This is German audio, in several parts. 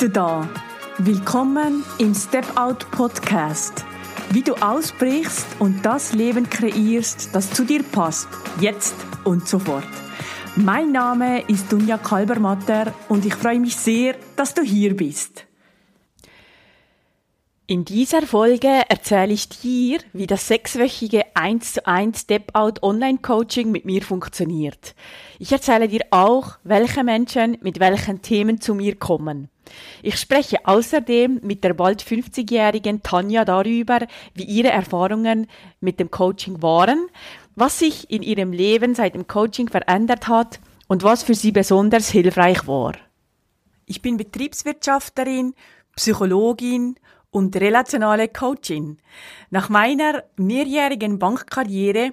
du da. Willkommen im Step Out Podcast. Wie du ausbrichst und das Leben kreierst, das zu dir passt, jetzt und sofort. Mein Name ist Dunja Kalbermatter und ich freue mich sehr, dass du hier bist. In dieser Folge erzähle ich dir, wie das sechswöchige 1 zu 1 Step-Out Online-Coaching mit mir funktioniert. Ich erzähle dir auch, welche Menschen mit welchen Themen zu mir kommen. Ich spreche außerdem mit der bald 50-jährigen Tanja darüber, wie ihre Erfahrungen mit dem Coaching waren, was sich in ihrem Leben seit dem Coaching verändert hat und was für sie besonders hilfreich war. Ich bin Betriebswirtschafterin, Psychologin und relationale Coachin. Nach meiner mehrjährigen Bankkarriere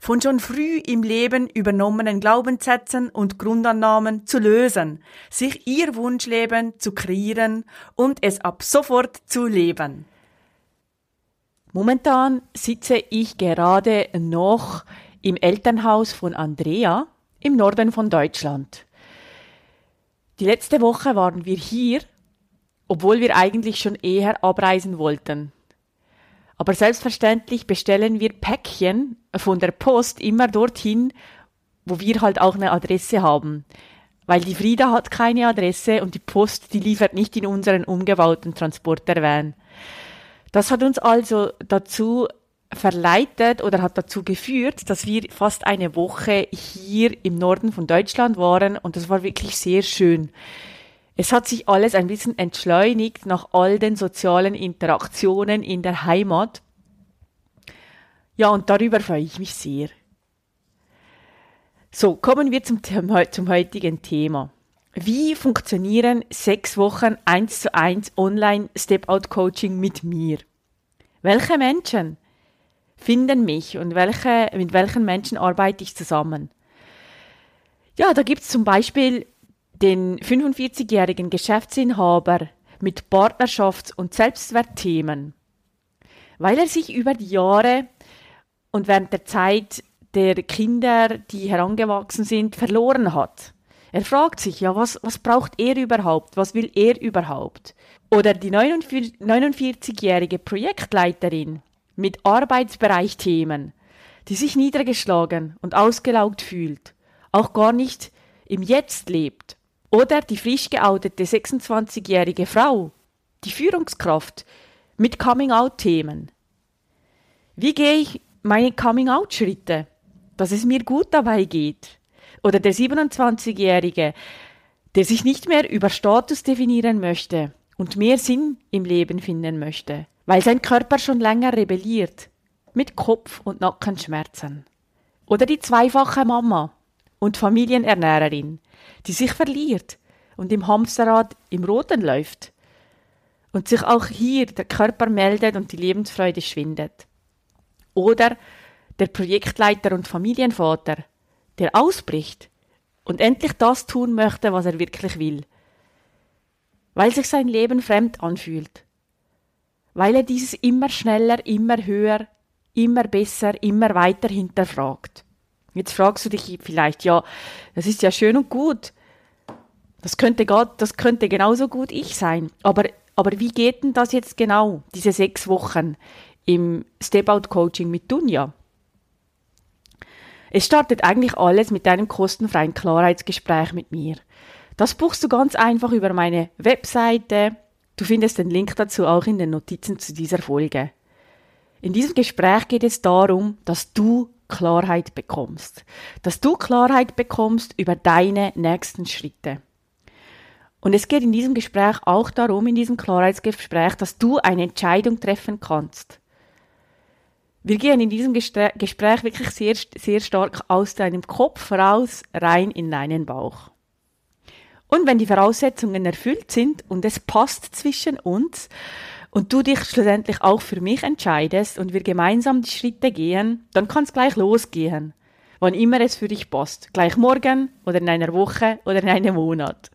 von schon früh im Leben übernommenen Glaubenssätzen und Grundannahmen zu lösen, sich ihr Wunschleben zu kreieren und es ab sofort zu leben. Momentan sitze ich gerade noch im Elternhaus von Andrea im Norden von Deutschland. Die letzte Woche waren wir hier, obwohl wir eigentlich schon eher abreisen wollten. Aber selbstverständlich bestellen wir Päckchen von der Post immer dorthin, wo wir halt auch eine Adresse haben. Weil die Frieda hat keine Adresse und die Post, die liefert nicht in unseren umgebauten Transportervan. Das hat uns also dazu verleitet oder hat dazu geführt, dass wir fast eine Woche hier im Norden von Deutschland waren und das war wirklich sehr schön. Es hat sich alles ein bisschen entschleunigt nach all den sozialen Interaktionen in der Heimat. Ja, und darüber freue ich mich sehr. So, kommen wir zum, zum heutigen Thema. Wie funktionieren sechs Wochen eins zu eins Online Step-Out Coaching mit mir? Welche Menschen finden mich und welche, mit welchen Menschen arbeite ich zusammen? Ja, da gibt es zum Beispiel den 45-jährigen Geschäftsinhaber mit Partnerschafts- und Selbstwertthemen, weil er sich über die Jahre und während der Zeit der Kinder, die herangewachsen sind, verloren hat. Er fragt sich, ja, was, was braucht er überhaupt? Was will er überhaupt? Oder die 49-jährige Projektleiterin mit Arbeitsbereichthemen, die sich niedergeschlagen und ausgelaugt fühlt, auch gar nicht im Jetzt lebt oder die frisch geoutete 26-jährige Frau, die Führungskraft mit Coming-out-Themen. Wie gehe ich meine Coming-out-Schritte, dass es mir gut dabei geht? Oder der 27-jährige, der sich nicht mehr über Status definieren möchte und mehr Sinn im Leben finden möchte, weil sein Körper schon länger rebelliert, mit Kopf- und Nackenschmerzen. Oder die zweifache Mama und Familienernährerin, die sich verliert und im Hamsterrad im Roten läuft. Und sich auch hier der Körper meldet und die Lebensfreude schwindet. Oder der Projektleiter und Familienvater, der ausbricht und endlich das tun möchte, was er wirklich will. Weil sich sein Leben fremd anfühlt. Weil er dieses immer schneller, immer höher, immer besser, immer weiter hinterfragt. Jetzt fragst du dich vielleicht, ja, das ist ja schön und gut. Das könnte, das könnte genauso gut ich sein. Aber, aber wie geht denn das jetzt genau, diese sechs Wochen im Step-Out-Coaching mit Dunja? Es startet eigentlich alles mit einem kostenfreien Klarheitsgespräch mit mir. Das buchst du ganz einfach über meine Webseite. Du findest den Link dazu auch in den Notizen zu dieser Folge. In diesem Gespräch geht es darum, dass du Klarheit bekommst. Dass du Klarheit bekommst über deine nächsten Schritte. Und es geht in diesem Gespräch auch darum, in diesem Klarheitsgespräch, dass du eine Entscheidung treffen kannst. Wir gehen in diesem Gespräch wirklich sehr, sehr stark aus deinem Kopf raus, rein in deinen Bauch. Und wenn die Voraussetzungen erfüllt sind und es passt zwischen uns und du dich schlussendlich auch für mich entscheidest und wir gemeinsam die Schritte gehen, dann kann es gleich losgehen. wann immer es für dich passt. Gleich morgen oder in einer Woche oder in einem Monat.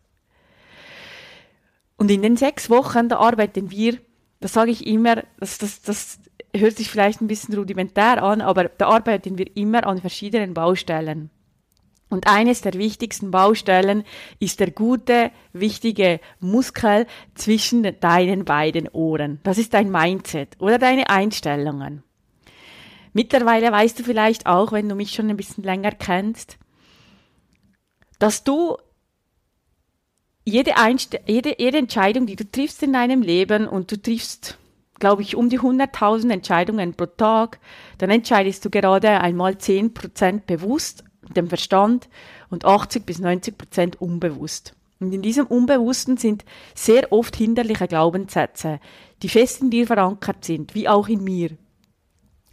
Und in den sechs Wochen, da arbeiten wir, das sage ich immer, das, das, das hört sich vielleicht ein bisschen rudimentär an, aber da arbeiten wir immer an verschiedenen Baustellen. Und eines der wichtigsten Baustellen ist der gute, wichtige Muskel zwischen deinen beiden Ohren. Das ist dein Mindset oder deine Einstellungen. Mittlerweile weißt du vielleicht auch, wenn du mich schon ein bisschen länger kennst, dass du jede, jede, jede Entscheidung, die du triffst in deinem Leben und du triffst, glaube ich, um die 100.000 Entscheidungen pro Tag, dann entscheidest du gerade einmal 10% bewusst, dem Verstand und 80 bis 90% unbewusst. Und in diesem Unbewussten sind sehr oft hinderliche Glaubenssätze, die fest in dir verankert sind, wie auch in mir,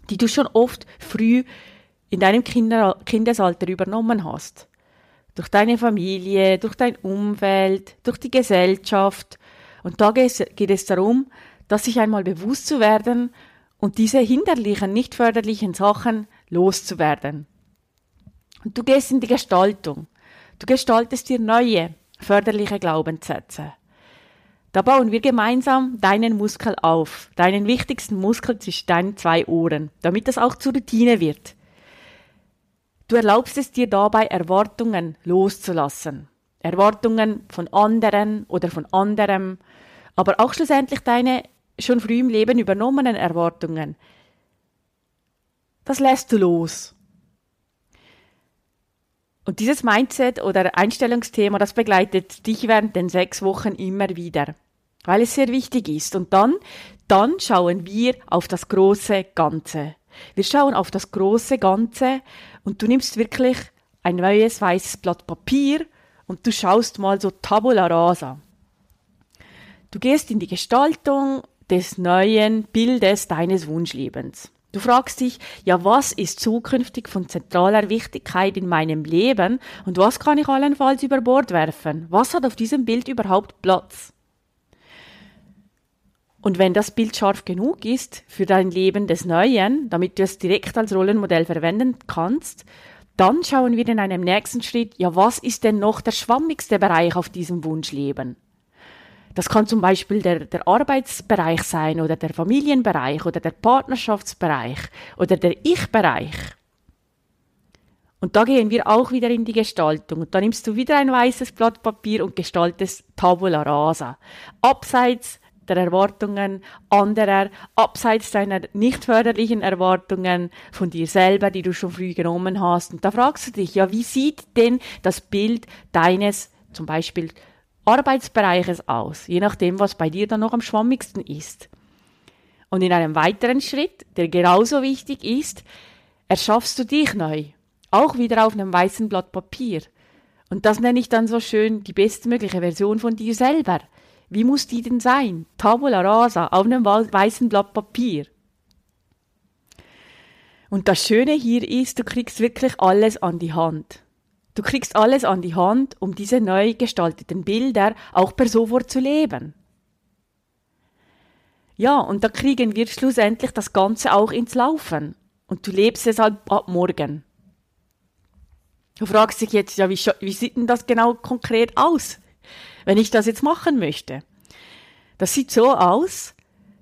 die du schon oft früh in deinem Kinder Kindesalter übernommen hast durch deine Familie, durch dein Umfeld, durch die Gesellschaft. Und da geht es darum, dass sich einmal bewusst zu werden und diese hinderlichen, nicht förderlichen Sachen loszuwerden. Und du gehst in die Gestaltung. Du gestaltest dir neue, förderliche Glaubenssätze. Da bauen wir gemeinsam deinen Muskel auf, deinen wichtigsten Muskel zwischen deinen zwei Ohren, damit das auch zur Routine wird. Du erlaubst es dir dabei, Erwartungen loszulassen. Erwartungen von anderen oder von anderem, aber auch schlussendlich deine schon früh im Leben übernommenen Erwartungen. Das lässt du los. Und dieses Mindset oder Einstellungsthema, das begleitet dich während den sechs Wochen immer wieder, weil es sehr wichtig ist. Und dann, dann schauen wir auf das große Ganze. Wir schauen auf das große Ganze und du nimmst wirklich ein neues weißes Blatt Papier und du schaust mal so tabula rasa. Du gehst in die Gestaltung des neuen Bildes deines Wunschlebens. Du fragst dich, ja, was ist zukünftig von zentraler Wichtigkeit in meinem Leben und was kann ich allenfalls über Bord werfen? Was hat auf diesem Bild überhaupt Platz? Und wenn das Bild scharf genug ist für dein Leben des Neuen, damit du es direkt als Rollenmodell verwenden kannst, dann schauen wir in einem nächsten Schritt, ja, was ist denn noch der schwammigste Bereich auf diesem Wunschleben? Das kann zum Beispiel der, der Arbeitsbereich sein oder der Familienbereich oder der Partnerschaftsbereich oder der Ich-Bereich. Und da gehen wir auch wieder in die Gestaltung. Und da nimmst du wieder ein weißes Blatt Papier und gestaltest Tabula rasa. Abseits der Erwartungen anderer, abseits deiner nicht förderlichen Erwartungen von dir selber, die du schon früh genommen hast. Und da fragst du dich, ja, wie sieht denn das Bild deines zum Beispiel Arbeitsbereiches aus, je nachdem, was bei dir dann noch am schwammigsten ist. Und in einem weiteren Schritt, der genauso wichtig ist, erschaffst du dich neu, auch wieder auf einem weißen Blatt Papier. Und das nenne ich dann so schön die bestmögliche Version von dir selber. Wie muss die denn sein? Tabula rasa, auf einem weißen Blatt Papier. Und das Schöne hier ist, du kriegst wirklich alles an die Hand. Du kriegst alles an die Hand, um diese neu gestalteten Bilder auch per sofort zu leben. Ja, und da kriegen wir schlussendlich das Ganze auch ins Laufen. Und du lebst es ab, ab morgen. Du fragst dich jetzt, ja, wie, wie sieht denn das genau konkret aus? wenn ich das jetzt machen möchte. Das sieht so aus,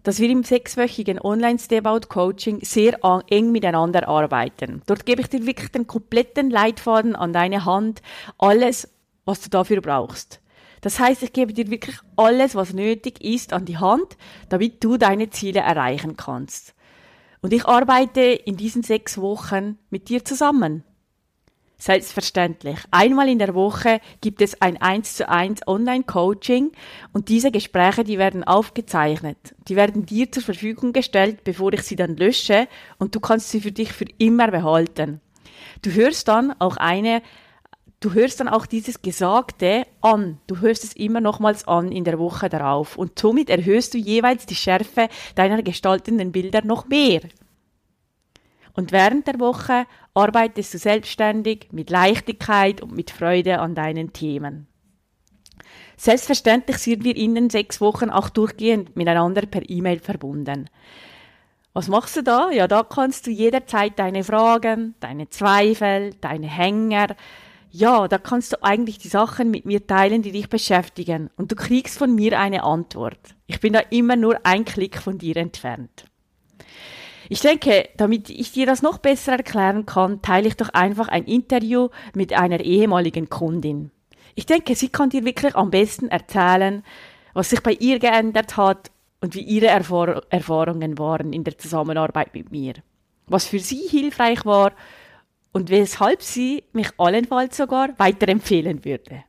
dass wir im sechswöchigen Online-Step-Out-Coaching sehr eng miteinander arbeiten. Dort gebe ich dir wirklich den kompletten Leitfaden an deine Hand, alles, was du dafür brauchst. Das heißt, ich gebe dir wirklich alles, was nötig ist, an die Hand, damit du deine Ziele erreichen kannst. Und ich arbeite in diesen sechs Wochen mit dir zusammen. Selbstverständlich. Einmal in der Woche gibt es ein 1 zu 1 Online-Coaching und diese Gespräche, die werden aufgezeichnet. Die werden dir zur Verfügung gestellt, bevor ich sie dann lösche und du kannst sie für dich für immer behalten. Du hörst dann auch eine Du hörst dann auch dieses Gesagte an. Du hörst es immer nochmals an in der Woche darauf. Und somit erhöhst du jeweils die Schärfe deiner gestaltenden Bilder noch mehr. Und während der Woche arbeitest du selbstständig mit Leichtigkeit und mit Freude an deinen Themen. Selbstverständlich sind wir in den sechs Wochen auch durchgehend miteinander per E-Mail verbunden. Was machst du da? Ja, da kannst du jederzeit deine Fragen, deine Zweifel, deine Hänger, ja, da kannst du eigentlich die Sachen mit mir teilen, die dich beschäftigen. Und du kriegst von mir eine Antwort. Ich bin da immer nur ein Klick von dir entfernt. Ich denke, damit ich dir das noch besser erklären kann, teile ich doch einfach ein Interview mit einer ehemaligen Kundin. Ich denke, sie kann dir wirklich am besten erzählen, was sich bei ihr geändert hat und wie ihre Erfahr Erfahrungen waren in der Zusammenarbeit mit mir. Was für sie hilfreich war und weshalb sie mich allenfalls sogar weiterempfehlen würde.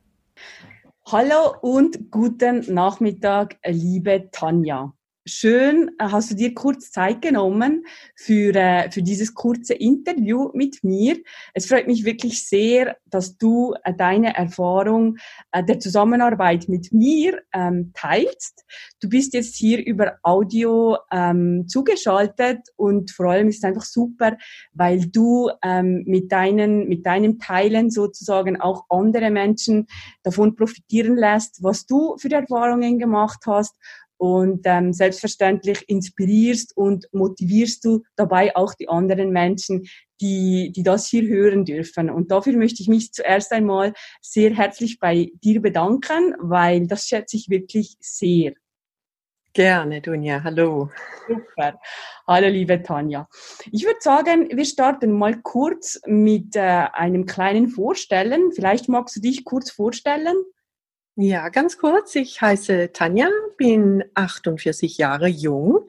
Hallo und guten Nachmittag, liebe Tanja. Schön, äh, hast du dir kurz Zeit genommen für, äh, für dieses kurze Interview mit mir. Es freut mich wirklich sehr, dass du äh, deine Erfahrung äh, der Zusammenarbeit mit mir ähm, teilst. Du bist jetzt hier über Audio ähm, zugeschaltet und vor allem ist es einfach super, weil du ähm, mit, deinen, mit deinem Teilen sozusagen auch andere Menschen davon profitieren lässt, was du für Erfahrungen gemacht hast und ähm, selbstverständlich inspirierst und motivierst du dabei auch die anderen Menschen, die, die das hier hören dürfen. Und dafür möchte ich mich zuerst einmal sehr herzlich bei dir bedanken, weil das schätze ich wirklich sehr. Gerne, Dunja. Hallo. Super. Hallo, liebe Tanja. Ich würde sagen, wir starten mal kurz mit äh, einem kleinen Vorstellen. Vielleicht magst du dich kurz vorstellen? Ja, ganz kurz. Ich heiße Tanja, bin 48 Jahre jung,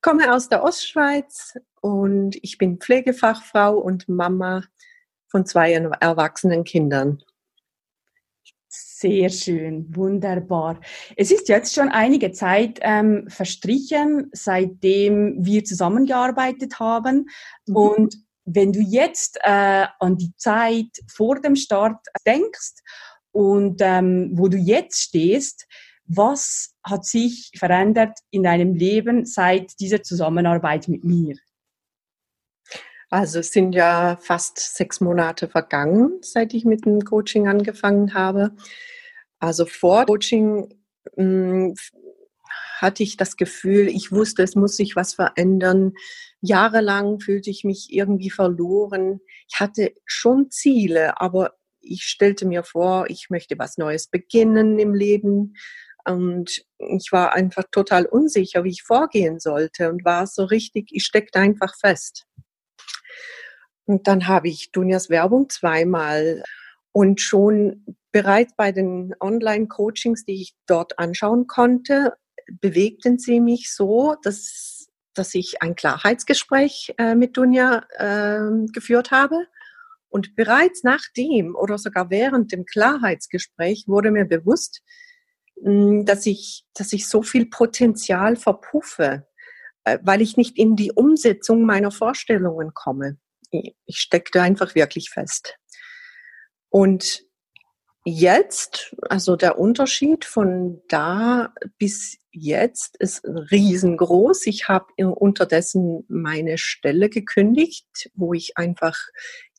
komme aus der Ostschweiz und ich bin Pflegefachfrau und Mama von zwei erwachsenen Kindern. Sehr schön, wunderbar. Es ist jetzt schon einige Zeit ähm, verstrichen, seitdem wir zusammengearbeitet haben. Mhm. Und wenn du jetzt äh, an die Zeit vor dem Start denkst und ähm, wo du jetzt stehst, was hat sich verändert in deinem Leben seit dieser Zusammenarbeit mit mir? Also es sind ja fast sechs Monate vergangen, seit ich mit dem Coaching angefangen habe. Also vor Coaching hm, hatte ich das Gefühl, ich wusste, es muss sich was verändern. Jahrelang fühlte ich mich irgendwie verloren. Ich hatte schon Ziele, aber ich stellte mir vor, ich möchte was Neues beginnen im Leben. Und ich war einfach total unsicher, wie ich vorgehen sollte und war so richtig, ich steckte einfach fest. Und dann habe ich Dunjas Werbung zweimal und schon bereits bei den Online-Coachings, die ich dort anschauen konnte, bewegten sie mich so, dass, dass ich ein Klarheitsgespräch äh, mit Dunja äh, geführt habe und bereits nach dem oder sogar während dem Klarheitsgespräch wurde mir bewusst, hm, dass ich, dass ich so viel Potenzial verpuffe, äh, weil ich nicht in die Umsetzung meiner Vorstellungen komme. Ich steckte einfach wirklich fest. Und jetzt, also der Unterschied von da bis jetzt ist riesengroß. Ich habe unterdessen meine Stelle gekündigt, wo ich einfach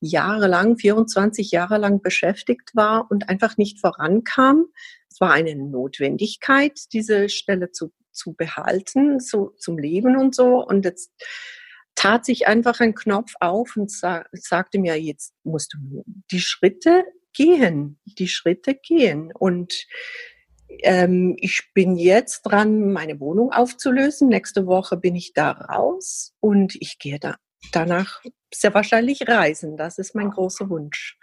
jahrelang, 24 Jahre lang beschäftigt war und einfach nicht vorankam. Es war eine Notwendigkeit, diese Stelle zu, zu behalten, so, zum Leben und so. Und jetzt tat sich einfach ein Knopf auf und sa sagte mir, jetzt musst du die Schritte gehen, die Schritte gehen. Und ähm, ich bin jetzt dran, meine Wohnung aufzulösen. Nächste Woche bin ich da raus und ich gehe da danach sehr wahrscheinlich reisen. Das ist mein großer Wunsch.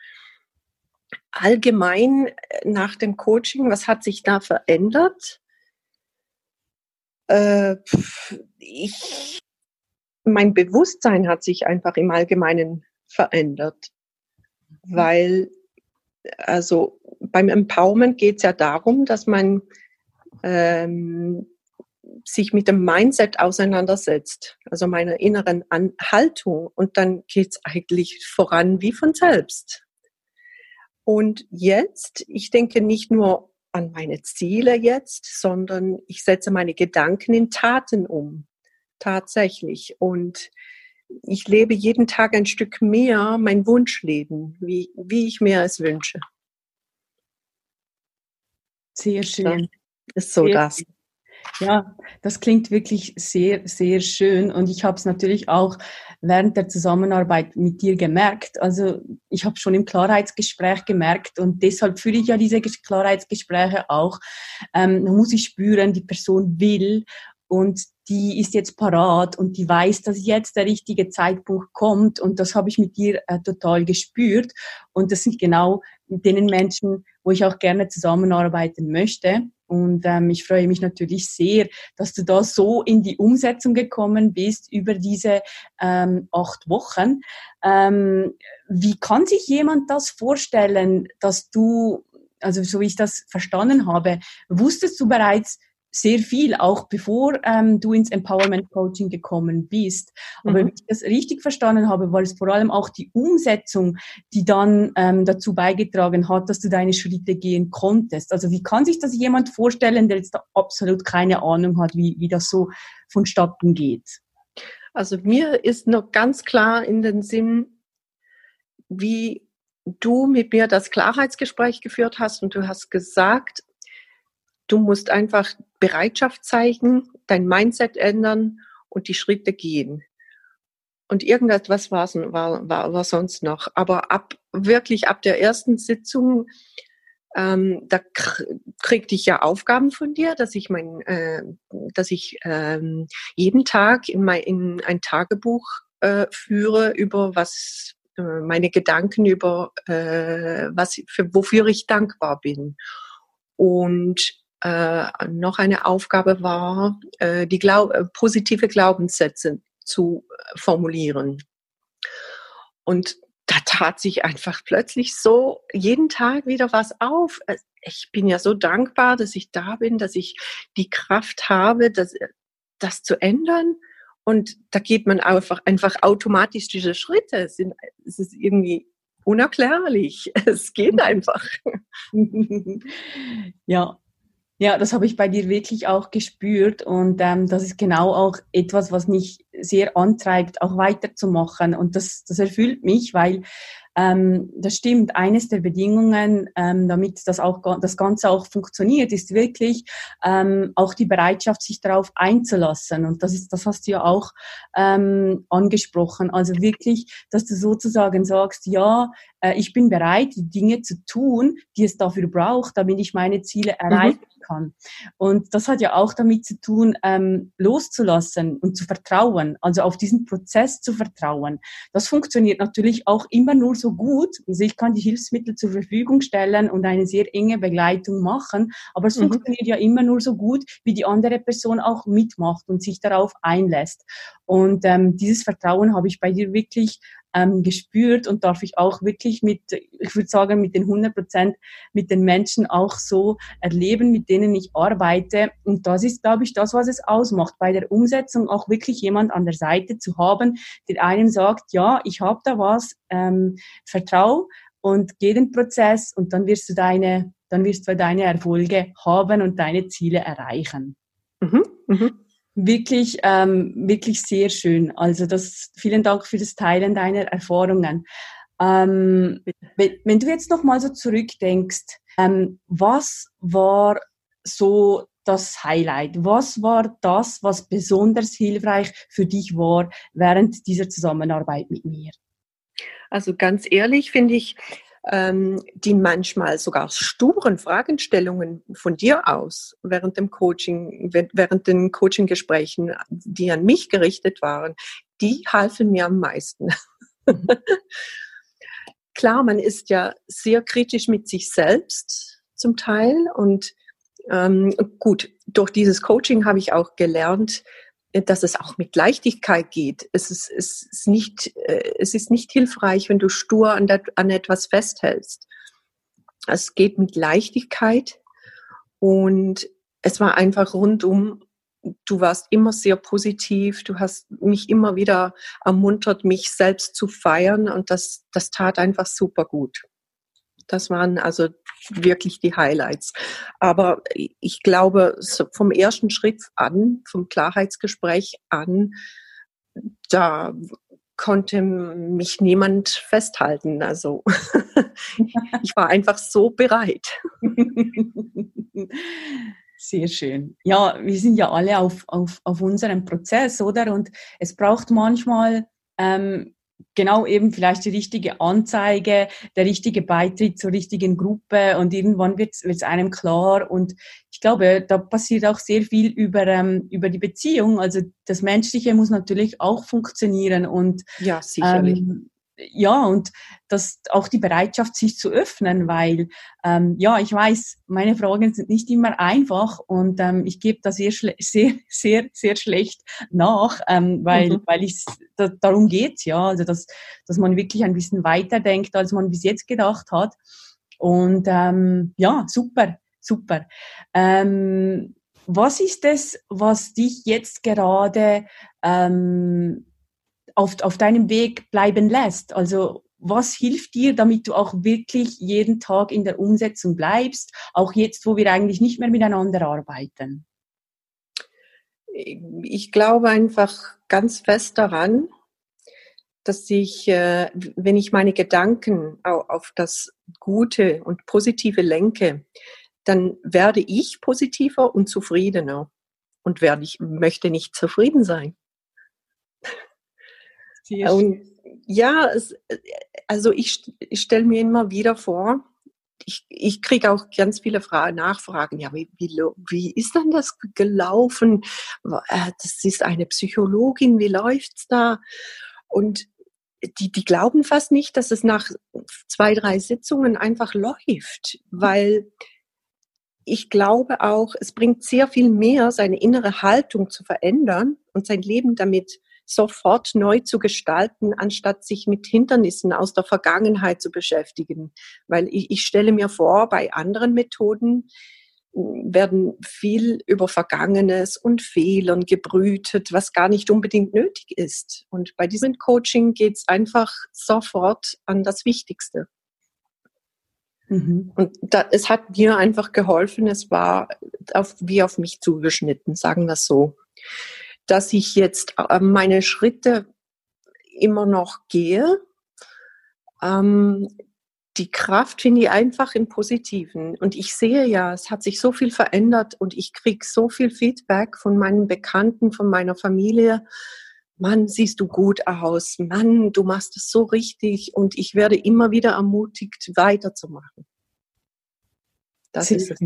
Allgemein äh, nach dem Coaching, was hat sich da verändert? Äh, ich, mein Bewusstsein hat sich einfach im Allgemeinen verändert, weil also beim Empowerment geht es ja darum, dass man ähm, sich mit dem Mindset auseinandersetzt, also meiner inneren An Haltung, und dann geht es eigentlich voran wie von selbst. Und jetzt, ich denke nicht nur an meine Ziele jetzt, sondern ich setze meine Gedanken in Taten um, tatsächlich. Und ich lebe jeden Tag ein Stück mehr mein Wunschleben, wie, wie ich mir es wünsche. Sehr schön. ist so Sehr das. Ja, das klingt wirklich sehr, sehr schön. Und ich habe es natürlich auch während der Zusammenarbeit mit dir gemerkt. Also ich habe schon im Klarheitsgespräch gemerkt und deshalb führe ich ja diese Klarheitsgespräche auch. Ähm, man muss ich spüren, die Person will und die ist jetzt parat und die weiß, dass jetzt der richtige Zeitpunkt kommt und das habe ich mit dir äh, total gespürt und das sind genau denen Menschen, wo ich auch gerne zusammenarbeiten möchte. Und ähm, ich freue mich natürlich sehr, dass du da so in die Umsetzung gekommen bist über diese ähm, acht Wochen. Ähm, wie kann sich jemand das vorstellen, dass du, also so wie ich das verstanden habe, wusstest du bereits, sehr viel, auch bevor ähm, du ins Empowerment Coaching gekommen bist. Aber mhm. wenn ich das richtig verstanden habe, war es vor allem auch die Umsetzung, die dann ähm, dazu beigetragen hat, dass du deine Schritte gehen konntest. Also wie kann sich das jemand vorstellen, der jetzt da absolut keine Ahnung hat, wie, wie das so vonstatten geht? Also mir ist noch ganz klar in den Sinn, wie du mit mir das Klarheitsgespräch geführt hast und du hast gesagt, Du musst einfach Bereitschaft zeigen, dein Mindset ändern und die Schritte gehen. Und irgendetwas war, war, war, war sonst noch. Aber ab, wirklich ab der ersten Sitzung, ähm, da kriegte ich ja Aufgaben von dir, dass ich mein, äh, dass ich ähm, jeden Tag in, mein, in ein Tagebuch äh, führe über was äh, meine Gedanken über äh, was für wofür ich dankbar bin. Und äh, noch eine Aufgabe war, äh, die Glaub äh, positive Glaubenssätze zu äh, formulieren. Und da tat sich einfach plötzlich so jeden Tag wieder was auf. Ich bin ja so dankbar, dass ich da bin, dass ich die Kraft habe, das, das zu ändern. Und da geht man einfach, einfach automatisch diese Schritte. Es, sind, es ist irgendwie unerklärlich. Es geht einfach. ja, ja, das habe ich bei dir wirklich auch gespürt und ähm, das ist genau auch etwas, was mich sehr antreibt, auch weiterzumachen und das, das erfüllt mich, weil ähm, das stimmt. Eines der Bedingungen, ähm, damit das auch das Ganze auch funktioniert, ist wirklich ähm, auch die Bereitschaft, sich darauf einzulassen. Und das ist, das hast du ja auch ähm, angesprochen. Also wirklich, dass du sozusagen sagst, ja, äh, ich bin bereit, die Dinge zu tun, die es dafür braucht, damit ich meine Ziele mhm. erreichen mhm. kann. Und das hat ja auch damit zu tun, ähm, loszulassen und zu vertrauen, also auf diesen Prozess zu vertrauen. Das funktioniert natürlich auch immer nur so gut. Also ich kann die Hilfsmittel zur Verfügung stellen und eine sehr enge Begleitung machen, aber es mhm. funktioniert ja immer nur so gut, wie die andere Person auch mitmacht und sich darauf einlässt. Und ähm, dieses Vertrauen habe ich bei dir wirklich ähm, gespürt und darf ich auch wirklich mit, ich würde sagen, mit den 100 Prozent mit den Menschen auch so erleben, mit denen ich arbeite. Und das ist, glaube ich, das, was es ausmacht, bei der Umsetzung auch wirklich jemand an der Seite zu haben, der einem sagt, ja, ich habe da was, ähm, vertrau und geh den Prozess und dann wirst du deine, dann wirst du deine Erfolge haben und deine Ziele erreichen. Mhm, mh wirklich, ähm, wirklich sehr schön. Also das, vielen Dank für das Teilen deiner Erfahrungen. Ähm, wenn, du jetzt noch mal so zurückdenkst, ähm, was war so das Highlight? Was war das, was besonders hilfreich für dich war während dieser Zusammenarbeit mit mir? Also ganz ehrlich finde ich, ähm, die manchmal sogar sturen Fragestellungen von dir aus während dem Coaching, während den Coaching-Gesprächen, die an mich gerichtet waren, die halfen mir am meisten. Klar, man ist ja sehr kritisch mit sich selbst zum Teil und ähm, gut, durch dieses Coaching habe ich auch gelernt, dass es auch mit Leichtigkeit geht. Es ist, es ist, nicht, äh, es ist nicht hilfreich, wenn du stur an, der, an etwas festhältst. Es geht mit Leichtigkeit und es war einfach rundum, du warst immer sehr positiv, du hast mich immer wieder ermuntert, mich selbst zu feiern und das, das tat einfach super gut. Das waren also wirklich die Highlights. Aber ich glaube, vom ersten Schritt an, vom Klarheitsgespräch an, da konnte mich niemand festhalten. Also ich war einfach so bereit. Sehr schön. Ja, wir sind ja alle auf, auf, auf unserem Prozess, oder? Und es braucht manchmal ähm, genau eben vielleicht die richtige Anzeige, der richtige Beitritt zur richtigen Gruppe und irgendwann wird es einem klar und ich glaube, da passiert auch sehr viel über, ähm, über die Beziehung. Also das Menschliche muss natürlich auch funktionieren und ja, sicherlich. Ähm, ja, und das auch die Bereitschaft, sich zu öffnen, weil ähm, ja, ich weiß, meine Fragen sind nicht immer einfach und ähm, ich gebe da sehr, sehr, sehr, sehr schlecht nach, ähm, weil, mhm. weil ich da, darum geht's ja, also dass, dass man wirklich ein bisschen weiter denkt, als man bis jetzt gedacht hat. Und ähm, ja, super, super. Ähm, was ist es, was dich jetzt gerade ähm, auf, auf deinem Weg bleiben lässt. Also was hilft dir, damit du auch wirklich jeden Tag in der Umsetzung bleibst, auch jetzt, wo wir eigentlich nicht mehr miteinander arbeiten? Ich glaube einfach ganz fest daran, dass ich, äh, wenn ich meine Gedanken auf das Gute und Positive lenke, dann werde ich positiver und zufriedener und werde ich möchte nicht zufrieden sein. Und ja, es, also ich, ich stelle mir immer wieder vor, ich, ich kriege auch ganz viele Fragen, Nachfragen. Ja, wie, wie, wie ist denn das gelaufen? Äh, das ist eine Psychologin, wie läuft's da? Und die, die glauben fast nicht, dass es nach zwei, drei Sitzungen einfach läuft, weil ich glaube auch, es bringt sehr viel mehr, seine innere Haltung zu verändern und sein Leben damit sofort neu zu gestalten, anstatt sich mit Hindernissen aus der Vergangenheit zu beschäftigen. Weil ich, ich stelle mir vor, bei anderen Methoden hm, werden viel über Vergangenes und Fehlern gebrütet, was gar nicht unbedingt nötig ist. Und bei diesem Coaching geht es einfach sofort an das Wichtigste. Mhm. Und da, es hat mir einfach geholfen, es war auf, wie auf mich zugeschnitten, sagen wir es so dass ich jetzt äh, meine Schritte immer noch gehe. Ähm, die Kraft finde ich einfach im Positiven. Und ich sehe ja, es hat sich so viel verändert und ich kriege so viel Feedback von meinen Bekannten, von meiner Familie. Mann, siehst du gut aus. Mann, du machst es so richtig. Und ich werde immer wieder ermutigt, weiterzumachen. Das Sehr ist es.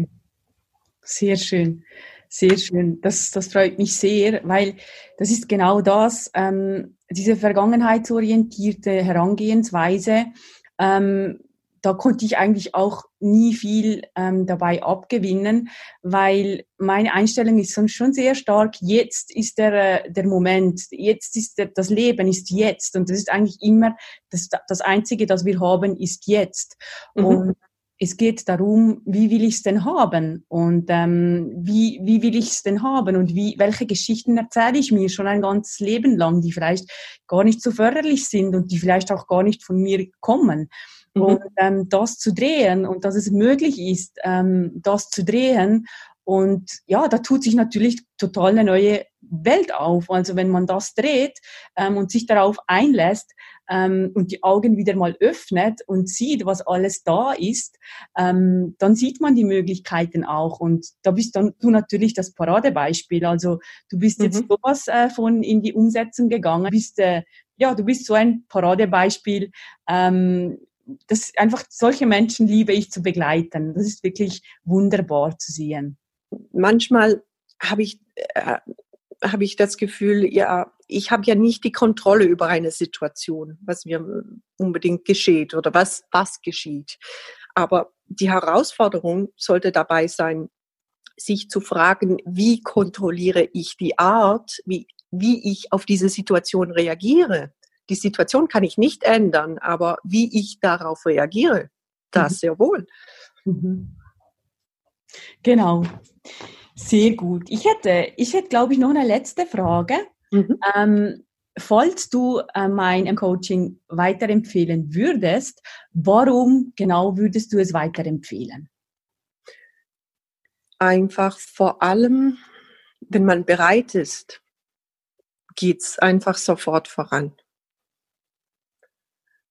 Sehr schön. Sehr schön. Das, das freut mich sehr, weil das ist genau das, ähm, diese vergangenheitsorientierte Herangehensweise. Ähm, da konnte ich eigentlich auch nie viel ähm, dabei abgewinnen, weil meine Einstellung ist schon sehr stark, jetzt ist der, äh, der Moment, jetzt ist der, das Leben ist jetzt und das ist eigentlich immer das, das Einzige, das wir haben, ist jetzt. Mhm. Und es geht darum, wie will ich es denn haben und ähm, wie, wie will ich es denn haben und wie, welche Geschichten erzähle ich mir schon ein ganzes Leben lang, die vielleicht gar nicht so förderlich sind und die vielleicht auch gar nicht von mir kommen. Mhm. Und ähm, das zu drehen und dass es möglich ist, ähm, das zu drehen und ja, da tut sich natürlich total eine neue Welt auf. Also wenn man das dreht ähm, und sich darauf einlässt, ähm, und die Augen wieder mal öffnet und sieht, was alles da ist, ähm, dann sieht man die Möglichkeiten auch. Und da bist dann du natürlich das Paradebeispiel. Also du bist jetzt mhm. sowas äh, von in die Umsetzung gegangen, bist äh, ja, du bist so ein Paradebeispiel. Ähm, das einfach solche Menschen liebe ich zu begleiten. Das ist wirklich wunderbar zu sehen. Manchmal habe ich äh, habe ich das Gefühl, ja, ich habe ja nicht die Kontrolle über eine Situation, was mir unbedingt geschieht oder was, was geschieht. Aber die Herausforderung sollte dabei sein, sich zu fragen, wie kontrolliere ich die Art, wie, wie ich auf diese Situation reagiere. Die Situation kann ich nicht ändern, aber wie ich darauf reagiere, das mhm. sehr wohl. Mhm. Genau. Sehr gut. Ich hätte, ich hätte, glaube ich, noch eine letzte Frage. Mhm. Ähm, falls du äh, mein Coaching weiterempfehlen würdest, warum genau würdest du es weiterempfehlen? Einfach vor allem, wenn man bereit ist, geht es einfach sofort voran.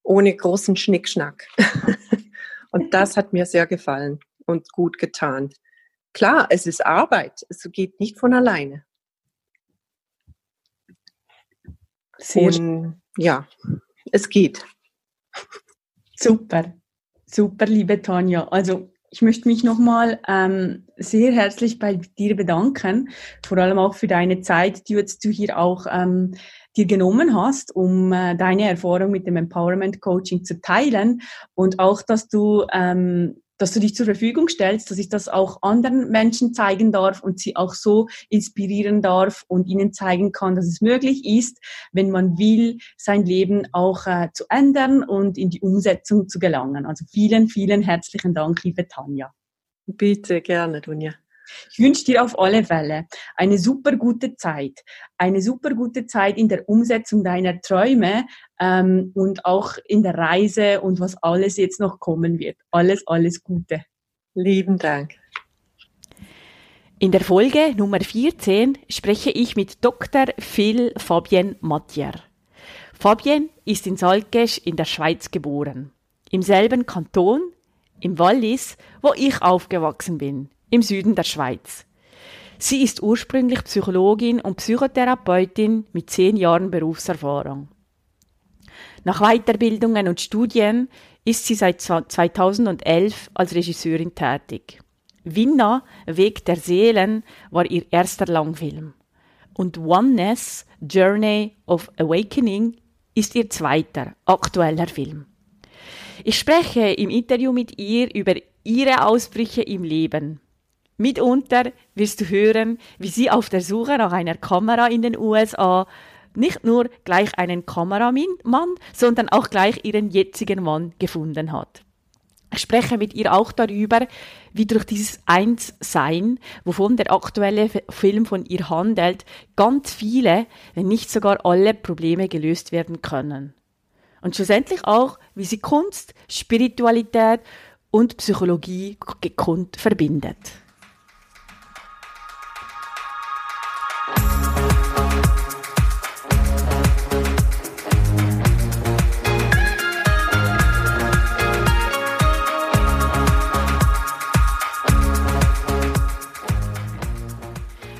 Ohne großen Schnickschnack. und das hat mir sehr gefallen und gut getan klar, es ist Arbeit. Es geht nicht von alleine. Sehr Und, ja, es geht. Super, super, liebe Tanja. Also ich möchte mich nochmal ähm, sehr herzlich bei dir bedanken, vor allem auch für deine Zeit, die jetzt du hier auch ähm, dir genommen hast, um äh, deine Erfahrung mit dem Empowerment Coaching zu teilen und auch, dass du ähm, dass du dich zur Verfügung stellst, dass ich das auch anderen Menschen zeigen darf und sie auch so inspirieren darf und ihnen zeigen kann, dass es möglich ist, wenn man will, sein Leben auch äh, zu ändern und in die Umsetzung zu gelangen. Also vielen, vielen herzlichen Dank, liebe Tanja. Bitte, gerne, Dunja. Ich wünsche dir auf alle Fälle eine super gute Zeit, eine super gute Zeit in der Umsetzung deiner Träume ähm, und auch in der Reise und was alles jetzt noch kommen wird. Alles, alles Gute. Lieben Dank. In der Folge Nummer 14 spreche ich mit Dr. Phil Fabien Mattier. Fabien ist in Salkesch in der Schweiz geboren. Im selben Kanton, im Wallis, wo ich aufgewachsen bin im Süden der Schweiz. Sie ist ursprünglich Psychologin und Psychotherapeutin mit zehn Jahren Berufserfahrung. Nach Weiterbildungen und Studien ist sie seit 2011 als Regisseurin tätig. Winna, Weg der Seelen, war ihr erster Langfilm. Und Oneness, Journey of Awakening, ist ihr zweiter, aktueller Film. Ich spreche im Interview mit ihr über ihre Ausbrüche im Leben, Mitunter wirst du hören, wie sie auf der Suche nach einer Kamera in den USA nicht nur gleich einen Kameramann, sondern auch gleich ihren jetzigen Mann gefunden hat. Ich spreche mit ihr auch darüber, wie durch dieses Einssein, wovon der aktuelle Film von ihr handelt, ganz viele, wenn nicht sogar alle Probleme gelöst werden können. Und schlussendlich auch, wie sie Kunst, Spiritualität und Psychologie gekonnt verbindet.